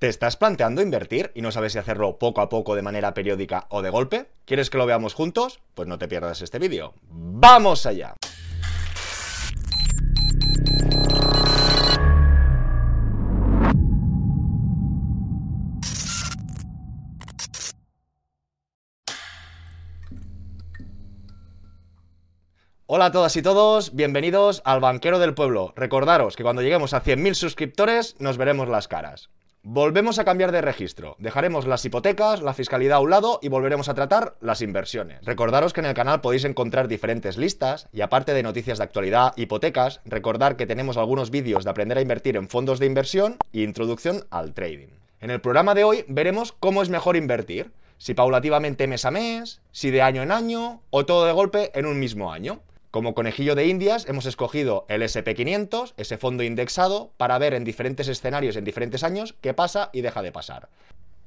¿Te estás planteando invertir y no sabes si hacerlo poco a poco de manera periódica o de golpe? ¿Quieres que lo veamos juntos? Pues no te pierdas este vídeo. ¡Vamos allá! Hola a todas y todos, bienvenidos al Banquero del Pueblo. Recordaros que cuando lleguemos a 100.000 suscriptores nos veremos las caras. Volvemos a cambiar de registro. Dejaremos las hipotecas, la fiscalidad a un lado y volveremos a tratar las inversiones. Recordaros que en el canal podéis encontrar diferentes listas y aparte de noticias de actualidad, hipotecas, recordar que tenemos algunos vídeos de aprender a invertir en fondos de inversión e introducción al trading. En el programa de hoy veremos cómo es mejor invertir, si paulativamente mes a mes, si de año en año o todo de golpe en un mismo año. Como conejillo de indias hemos escogido el SP500, ese fondo indexado, para ver en diferentes escenarios, en diferentes años, qué pasa y deja de pasar.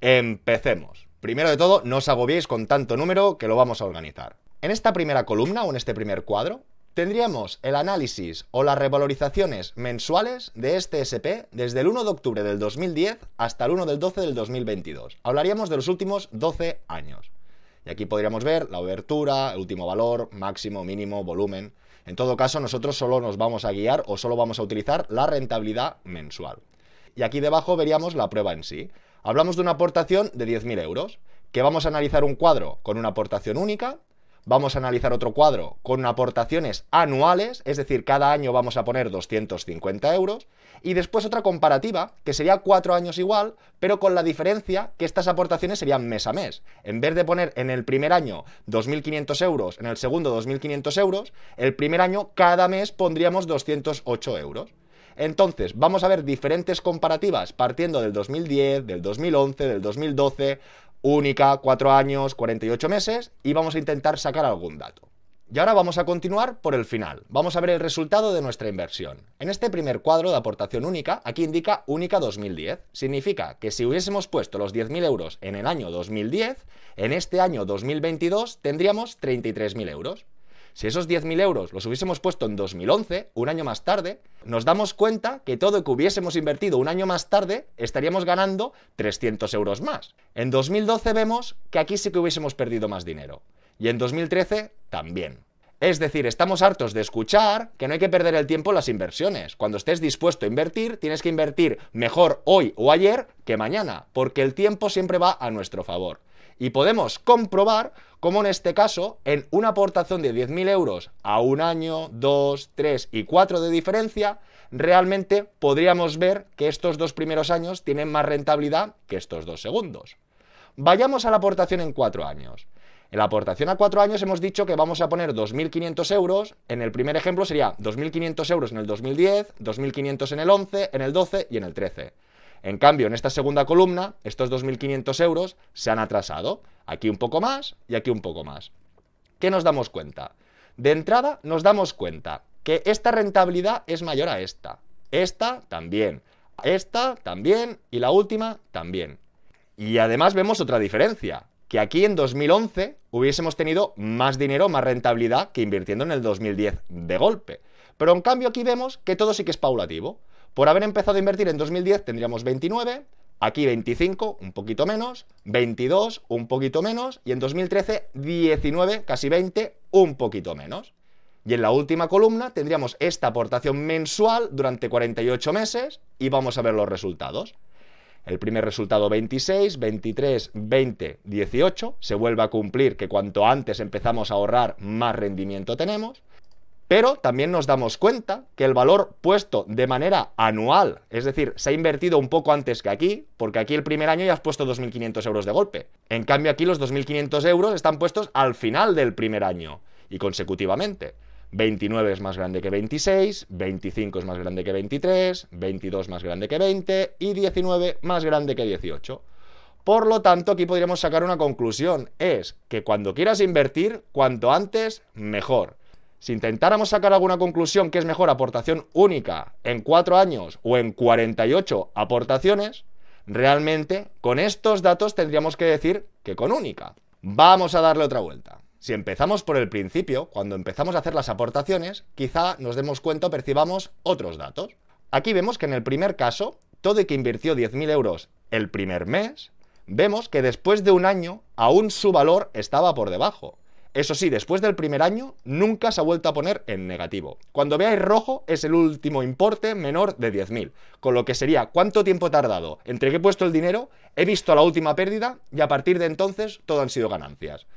Empecemos. Primero de todo, no os agobiéis con tanto número que lo vamos a organizar. En esta primera columna o en este primer cuadro, tendríamos el análisis o las revalorizaciones mensuales de este SP desde el 1 de octubre del 2010 hasta el 1 del 12 del 2022. Hablaríamos de los últimos 12 años. Y aquí podríamos ver la obertura, el último valor, máximo, mínimo, volumen. En todo caso, nosotros solo nos vamos a guiar o solo vamos a utilizar la rentabilidad mensual. Y aquí debajo veríamos la prueba en sí. Hablamos de una aportación de 10.000 euros, que vamos a analizar un cuadro con una aportación única, vamos a analizar otro cuadro con aportaciones anuales, es decir, cada año vamos a poner 250 euros, y después otra comparativa, que sería cuatro años igual, pero con la diferencia que estas aportaciones serían mes a mes. En vez de poner en el primer año 2.500 euros, en el segundo 2.500 euros, el primer año cada mes pondríamos 208 euros. Entonces, vamos a ver diferentes comparativas partiendo del 2010, del 2011, del 2012, única, 4 años, 48 meses, y vamos a intentar sacar algún dato. Y ahora vamos a continuar por el final. Vamos a ver el resultado de nuestra inversión. En este primer cuadro de aportación única, aquí indica única 2010. Significa que si hubiésemos puesto los 10.000 euros en el año 2010, en este año 2022 tendríamos 33.000 euros. Si esos 10.000 euros los hubiésemos puesto en 2011, un año más tarde, nos damos cuenta que todo lo que hubiésemos invertido un año más tarde estaríamos ganando 300 euros más. En 2012 vemos que aquí sí que hubiésemos perdido más dinero. Y en 2013 también. Es decir, estamos hartos de escuchar que no hay que perder el tiempo en las inversiones. Cuando estés dispuesto a invertir, tienes que invertir mejor hoy o ayer que mañana, porque el tiempo siempre va a nuestro favor. Y podemos comprobar cómo en este caso, en una aportación de 10.000 euros a un año, dos, tres y cuatro de diferencia, realmente podríamos ver que estos dos primeros años tienen más rentabilidad que estos dos segundos. Vayamos a la aportación en cuatro años. En la aportación a cuatro años hemos dicho que vamos a poner 2.500 euros. En el primer ejemplo sería 2.500 euros en el 2010, 2.500 en el 11, en el 12 y en el 13. En cambio, en esta segunda columna, estos 2.500 euros se han atrasado. Aquí un poco más y aquí un poco más. ¿Qué nos damos cuenta? De entrada nos damos cuenta que esta rentabilidad es mayor a esta. Esta también. Esta también. Y la última también. Y además vemos otra diferencia que aquí en 2011 hubiésemos tenido más dinero, más rentabilidad que invirtiendo en el 2010 de golpe. Pero en cambio aquí vemos que todo sí que es paulativo. Por haber empezado a invertir en 2010 tendríamos 29, aquí 25, un poquito menos, 22, un poquito menos, y en 2013 19, casi 20, un poquito menos. Y en la última columna tendríamos esta aportación mensual durante 48 meses y vamos a ver los resultados. El primer resultado 26, 23, 20, 18. Se vuelve a cumplir que cuanto antes empezamos a ahorrar, más rendimiento tenemos. Pero también nos damos cuenta que el valor puesto de manera anual, es decir, se ha invertido un poco antes que aquí, porque aquí el primer año ya has puesto 2.500 euros de golpe. En cambio aquí los 2.500 euros están puestos al final del primer año y consecutivamente. 29 es más grande que 26, 25 es más grande que 23, 22 más grande que 20 y 19 más grande que 18. Por lo tanto, aquí podríamos sacar una conclusión, es que cuando quieras invertir, cuanto antes, mejor. Si intentáramos sacar alguna conclusión que es mejor aportación única en 4 años o en 48 aportaciones, realmente con estos datos tendríamos que decir que con única. Vamos a darle otra vuelta. Si empezamos por el principio, cuando empezamos a hacer las aportaciones, quizá nos demos cuenta o percibamos otros datos. Aquí vemos que en el primer caso, todo el que invirtió 10.000 euros el primer mes, vemos que después de un año aún su valor estaba por debajo. Eso sí, después del primer año nunca se ha vuelto a poner en negativo. Cuando veáis rojo es el último importe menor de 10.000, con lo que sería cuánto tiempo he tardado entre que he puesto el dinero, he visto la última pérdida y a partir de entonces todo han sido ganancias.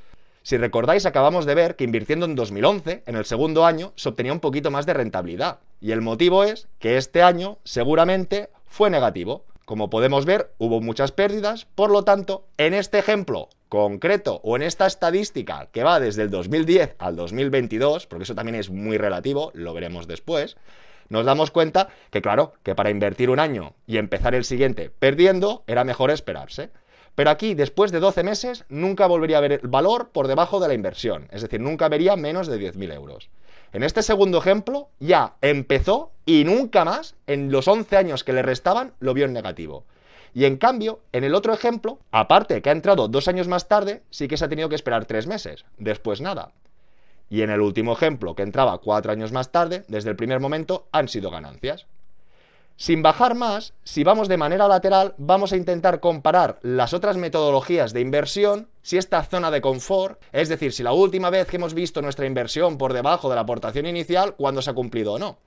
Si recordáis, acabamos de ver que invirtiendo en 2011, en el segundo año, se obtenía un poquito más de rentabilidad. Y el motivo es que este año seguramente fue negativo. Como podemos ver, hubo muchas pérdidas, por lo tanto, en este ejemplo concreto o en esta estadística que va desde el 2010 al 2022, porque eso también es muy relativo, lo veremos después, nos damos cuenta que claro, que para invertir un año y empezar el siguiente perdiendo, era mejor esperarse. Pero aquí, después de 12 meses, nunca volvería a ver el valor por debajo de la inversión, es decir, nunca vería menos de 10.000 euros. En este segundo ejemplo, ya empezó y nunca más, en los 11 años que le restaban, lo vio en negativo. Y en cambio, en el otro ejemplo, aparte que ha entrado dos años más tarde, sí que se ha tenido que esperar tres meses. Después nada. Y en el último ejemplo, que entraba cuatro años más tarde, desde el primer momento han sido ganancias. Sin bajar más, si vamos de manera lateral, vamos a intentar comparar las otras metodologías de inversión, si esta zona de confort, es decir, si la última vez que hemos visto nuestra inversión por debajo de la aportación inicial, cuándo se ha cumplido o no.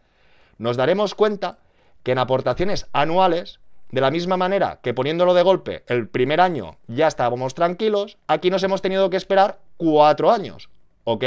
Nos daremos cuenta que en aportaciones anuales, de la misma manera que poniéndolo de golpe el primer año ya estábamos tranquilos, aquí nos hemos tenido que esperar cuatro años, ¿ok?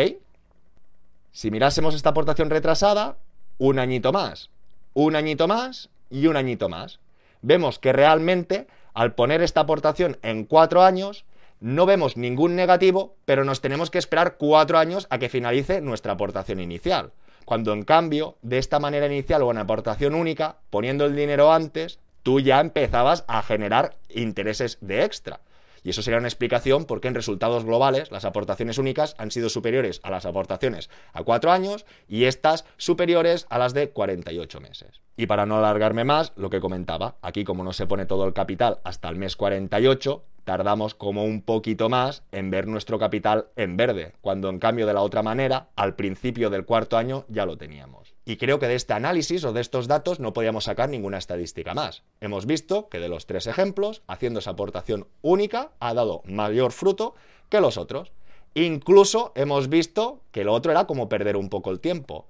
Si mirásemos esta aportación retrasada, un añito más, un añito más y un añito más. Vemos que realmente al poner esta aportación en cuatro años, no vemos ningún negativo, pero nos tenemos que esperar cuatro años a que finalice nuestra aportación inicial. Cuando en cambio, de esta manera inicial o en aportación única, poniendo el dinero antes, tú ya empezabas a generar intereses de extra. Y eso sería una explicación por qué en resultados globales las aportaciones únicas han sido superiores a las aportaciones a cuatro años y estas superiores a las de 48 meses. Y para no alargarme más, lo que comentaba, aquí como no se pone todo el capital hasta el mes 48, tardamos como un poquito más en ver nuestro capital en verde, cuando en cambio de la otra manera, al principio del cuarto año ya lo teníamos. Y creo que de este análisis o de estos datos no podíamos sacar ninguna estadística más. Hemos visto que de los tres ejemplos, haciendo esa aportación única, ha dado mayor fruto que los otros. Incluso hemos visto que lo otro era como perder un poco el tiempo.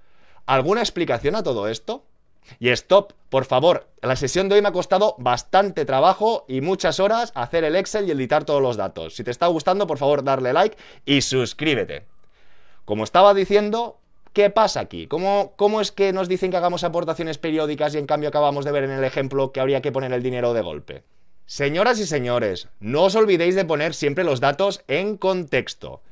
¿Alguna explicación a todo esto? Y stop, por favor, la sesión de hoy me ha costado bastante trabajo y muchas horas hacer el Excel y editar todos los datos. Si te está gustando, por favor, darle like y suscríbete. Como estaba diciendo, ¿qué pasa aquí? ¿Cómo, ¿Cómo es que nos dicen que hagamos aportaciones periódicas y en cambio acabamos de ver en el ejemplo que habría que poner el dinero de golpe? Señoras y señores, no os olvidéis de poner siempre los datos en contexto.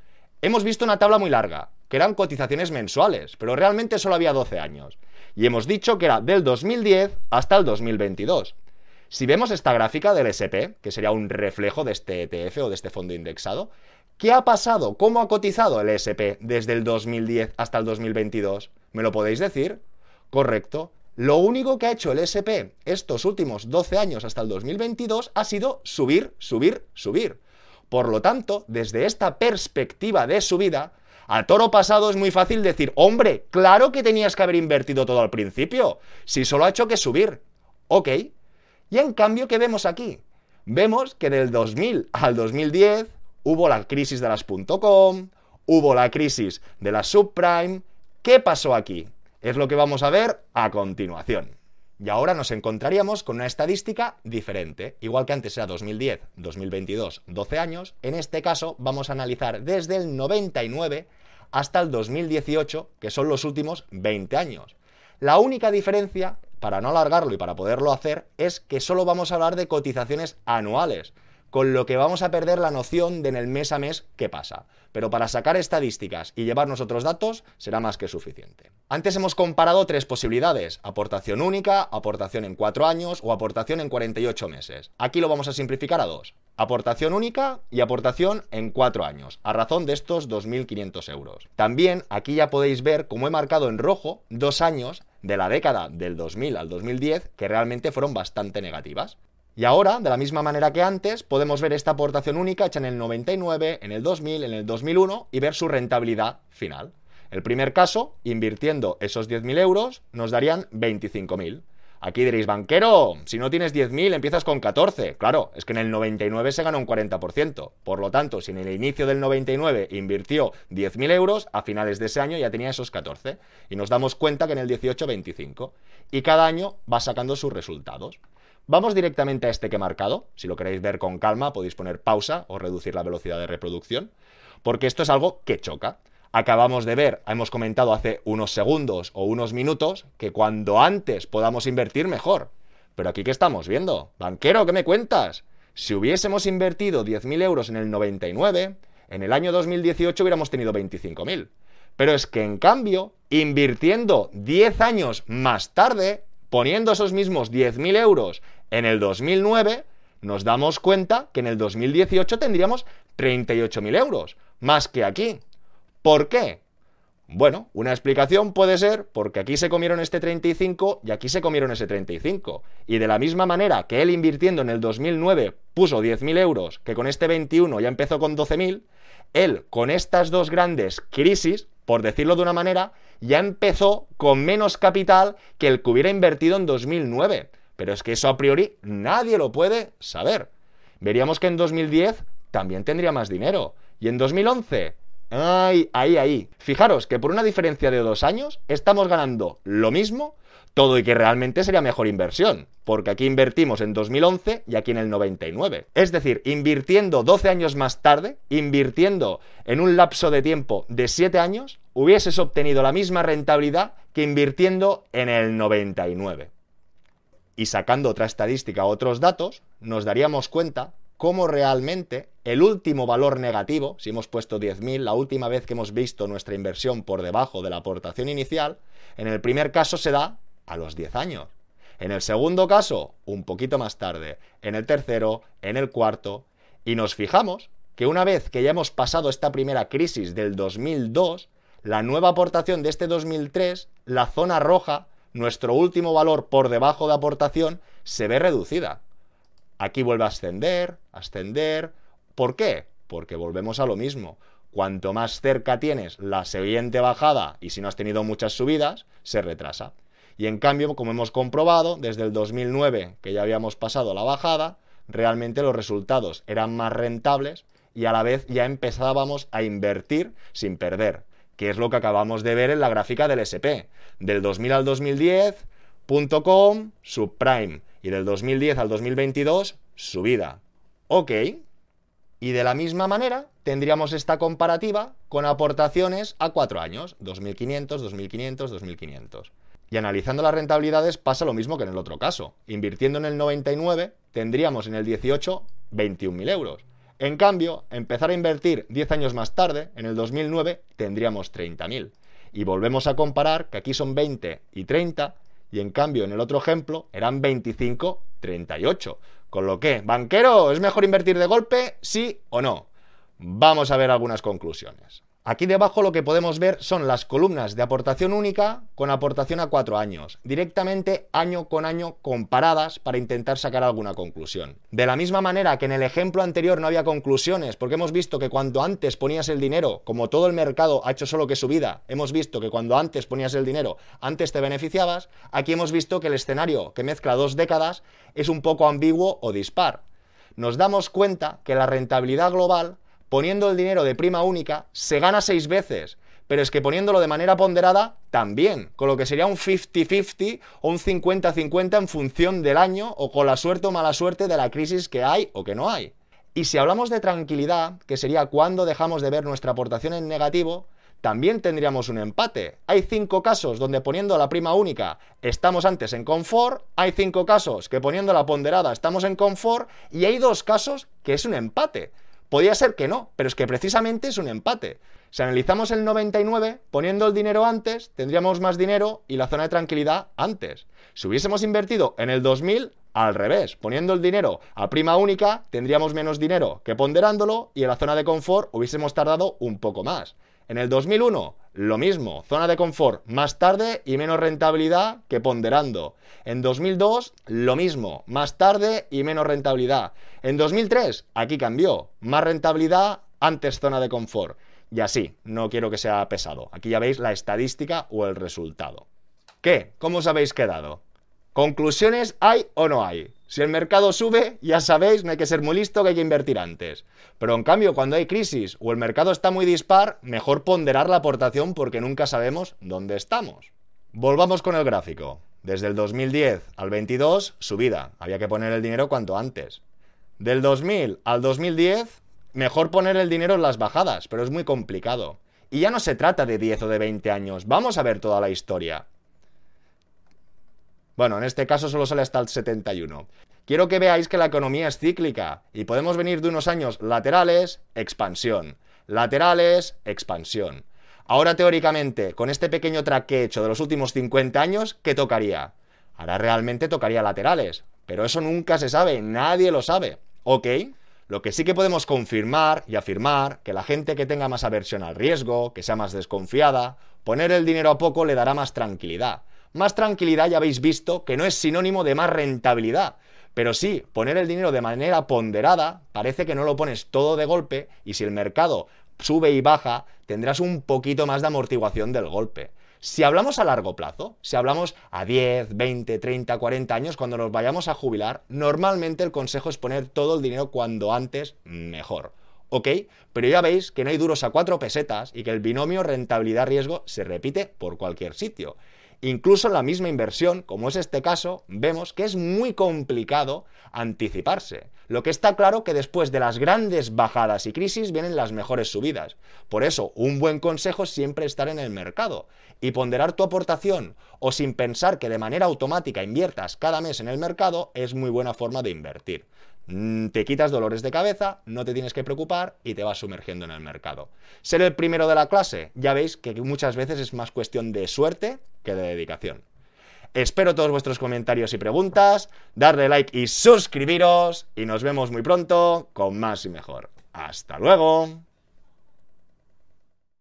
Hemos visto una tabla muy larga, que eran cotizaciones mensuales, pero realmente solo había 12 años y hemos dicho que era del 2010 hasta el 2022. Si vemos esta gráfica del SP, que sería un reflejo de este ETF o de este fondo indexado, ¿qué ha pasado? ¿Cómo ha cotizado el SP desde el 2010 hasta el 2022? ¿Me lo podéis decir? Correcto. Lo único que ha hecho el SP estos últimos 12 años hasta el 2022 ha sido subir, subir, subir. Por lo tanto, desde esta perspectiva de subida, a toro pasado es muy fácil decir, hombre, claro que tenías que haber invertido todo al principio, si solo ha hecho que subir. Ok. Y en cambio, ¿qué vemos aquí? Vemos que del 2000 al 2010 hubo la crisis de las .com, hubo la crisis de las subprime. ¿Qué pasó aquí? Es lo que vamos a ver a continuación. Y ahora nos encontraríamos con una estadística diferente. Igual que antes era 2010, 2022, 12 años, en este caso vamos a analizar desde el 99 hasta el 2018, que son los últimos 20 años. La única diferencia, para no alargarlo y para poderlo hacer, es que solo vamos a hablar de cotizaciones anuales con lo que vamos a perder la noción de en el mes a mes qué pasa. Pero para sacar estadísticas y llevarnos otros datos será más que suficiente. Antes hemos comparado tres posibilidades, aportación única, aportación en cuatro años o aportación en 48 meses. Aquí lo vamos a simplificar a dos, aportación única y aportación en cuatro años, a razón de estos 2.500 euros. También aquí ya podéis ver cómo he marcado en rojo dos años de la década del 2000 al 2010 que realmente fueron bastante negativas. Y ahora, de la misma manera que antes, podemos ver esta aportación única hecha en el 99, en el 2000, en el 2001 y ver su rentabilidad final. El primer caso, invirtiendo esos 10.000 euros, nos darían 25.000. Aquí diréis, banquero, si no tienes 10.000 empiezas con 14. Claro, es que en el 99 se gana un 40%. Por lo tanto, si en el inicio del 99 invirtió 10.000 euros, a finales de ese año ya tenía esos 14. Y nos damos cuenta que en el 18, 25. Y cada año va sacando sus resultados. Vamos directamente a este que he marcado. Si lo queréis ver con calma, podéis poner pausa o reducir la velocidad de reproducción. Porque esto es algo que choca. Acabamos de ver, hemos comentado hace unos segundos o unos minutos, que cuando antes podamos invertir mejor. Pero aquí, ¿qué estamos viendo? Banquero, ¿qué me cuentas? Si hubiésemos invertido 10.000 euros en el 99, en el año 2018 hubiéramos tenido 25.000. Pero es que en cambio, invirtiendo 10 años más tarde, poniendo esos mismos 10.000 euros en el 2009, nos damos cuenta que en el 2018 tendríamos 38.000 euros, más que aquí. ¿Por qué? Bueno, una explicación puede ser porque aquí se comieron este 35 y aquí se comieron ese 35. Y de la misma manera que él invirtiendo en el 2009 puso 10.000 euros, que con este 21 ya empezó con 12.000, él con estas dos grandes crisis, por decirlo de una manera, ya empezó con menos capital que el que hubiera invertido en 2009. Pero es que eso a priori nadie lo puede saber. Veríamos que en 2010 también tendría más dinero. Y en 2011 Ay, ahí, ahí. Fijaros que por una diferencia de dos años estamos ganando lo mismo, todo y que realmente sería mejor inversión, porque aquí invertimos en 2011 y aquí en el 99. Es decir, invirtiendo 12 años más tarde, invirtiendo en un lapso de tiempo de 7 años, hubieses obtenido la misma rentabilidad que invirtiendo en el 99. Y sacando otra estadística, otros datos, nos daríamos cuenta cómo realmente el último valor negativo, si hemos puesto 10.000, la última vez que hemos visto nuestra inversión por debajo de la aportación inicial, en el primer caso se da a los 10 años. En el segundo caso, un poquito más tarde. En el tercero, en el cuarto. Y nos fijamos que una vez que ya hemos pasado esta primera crisis del 2002, la nueva aportación de este 2003, la zona roja, nuestro último valor por debajo de aportación, se ve reducida. Aquí vuelve a ascender, ascender. ¿Por qué? Porque volvemos a lo mismo. Cuanto más cerca tienes la siguiente bajada y si no has tenido muchas subidas, se retrasa. Y en cambio, como hemos comprobado, desde el 2009, que ya habíamos pasado la bajada, realmente los resultados eran más rentables y a la vez ya empezábamos a invertir sin perder, que es lo que acabamos de ver en la gráfica del SP. Del 2000 al 2010, .com, subprime y del 2010 al 2022 subida. Ok. Y de la misma manera tendríamos esta comparativa con aportaciones a cuatro años, 2500, 2500, 2500. Y analizando las rentabilidades pasa lo mismo que en el otro caso. Invirtiendo en el 99 tendríamos en el 18 21.000 euros. En cambio, empezar a invertir 10 años más tarde, en el 2009, tendríamos 30.000. Y volvemos a comparar que aquí son 20 y 30 y en cambio en el otro ejemplo eran 25, 38. Con lo que, banquero, ¿es mejor invertir de golpe? ¿Sí o no? Vamos a ver algunas conclusiones. Aquí debajo lo que podemos ver son las columnas de aportación única con aportación a cuatro años, directamente año con año comparadas para intentar sacar alguna conclusión. De la misma manera que en el ejemplo anterior no había conclusiones, porque hemos visto que cuando antes ponías el dinero, como todo el mercado ha hecho solo que su vida, hemos visto que cuando antes ponías el dinero, antes te beneficiabas, aquí hemos visto que el escenario que mezcla dos décadas es un poco ambiguo o dispar. Nos damos cuenta que la rentabilidad global poniendo el dinero de prima única, se gana seis veces. Pero es que poniéndolo de manera ponderada, también. Con lo que sería un 50-50 o un 50-50 en función del año o con la suerte o mala suerte de la crisis que hay o que no hay. Y si hablamos de tranquilidad, que sería cuando dejamos de ver nuestra aportación en negativo, también tendríamos un empate. Hay cinco casos donde poniendo la prima única estamos antes en confort, hay cinco casos que poniendo la ponderada estamos en confort y hay dos casos que es un empate. Podría ser que no, pero es que precisamente es un empate. Si analizamos el 99, poniendo el dinero antes, tendríamos más dinero y la zona de tranquilidad antes. Si hubiésemos invertido en el 2000, al revés, poniendo el dinero a prima única, tendríamos menos dinero que ponderándolo y en la zona de confort hubiésemos tardado un poco más. En el 2001, lo mismo, zona de confort más tarde y menos rentabilidad que ponderando. En 2002, lo mismo, más tarde y menos rentabilidad. En 2003, aquí cambió, más rentabilidad, antes zona de confort. Y así, no quiero que sea pesado. Aquí ya veis la estadística o el resultado. ¿Qué? ¿Cómo os habéis quedado? Conclusiones hay o no hay. Si el mercado sube, ya sabéis, no hay que ser muy listo que hay que invertir antes. Pero en cambio, cuando hay crisis o el mercado está muy dispar, mejor ponderar la aportación porque nunca sabemos dónde estamos. Volvamos con el gráfico. Desde el 2010 al 22, subida. Había que poner el dinero cuanto antes. Del 2000 al 2010, mejor poner el dinero en las bajadas, pero es muy complicado. Y ya no se trata de 10 o de 20 años, vamos a ver toda la historia. Bueno, en este caso solo sale hasta el 71. Quiero que veáis que la economía es cíclica y podemos venir de unos años laterales, expansión. Laterales, expansión. Ahora teóricamente, con este pequeño track que he hecho de los últimos 50 años, ¿qué tocaría? Ahora realmente tocaría laterales, pero eso nunca se sabe, nadie lo sabe. ¿Ok? Lo que sí que podemos confirmar y afirmar que la gente que tenga más aversión al riesgo, que sea más desconfiada, poner el dinero a poco le dará más tranquilidad. Más tranquilidad ya habéis visto que no es sinónimo de más rentabilidad. Pero sí, poner el dinero de manera ponderada parece que no lo pones todo de golpe y si el mercado sube y baja, tendrás un poquito más de amortiguación del golpe. Si hablamos a largo plazo, si hablamos a 10, 20, 30, 40 años, cuando nos vayamos a jubilar, normalmente el consejo es poner todo el dinero cuando antes mejor. ¿Ok? Pero ya veis que no hay duros a cuatro pesetas y que el binomio rentabilidad-riesgo se repite por cualquier sitio. Incluso en la misma inversión, como es este caso, vemos que es muy complicado anticiparse. Lo que está claro que después de las grandes bajadas y crisis vienen las mejores subidas. Por eso, un buen consejo es siempre estar en el mercado y ponderar tu aportación o sin pensar que de manera automática inviertas cada mes en el mercado es muy buena forma de invertir. Mm, te quitas dolores de cabeza, no te tienes que preocupar y te vas sumergiendo en el mercado. Ser el primero de la clase, ya veis que muchas veces es más cuestión de suerte que de dedicación. Espero todos vuestros comentarios y preguntas, darle like y suscribiros y nos vemos muy pronto con más y mejor. Hasta luego.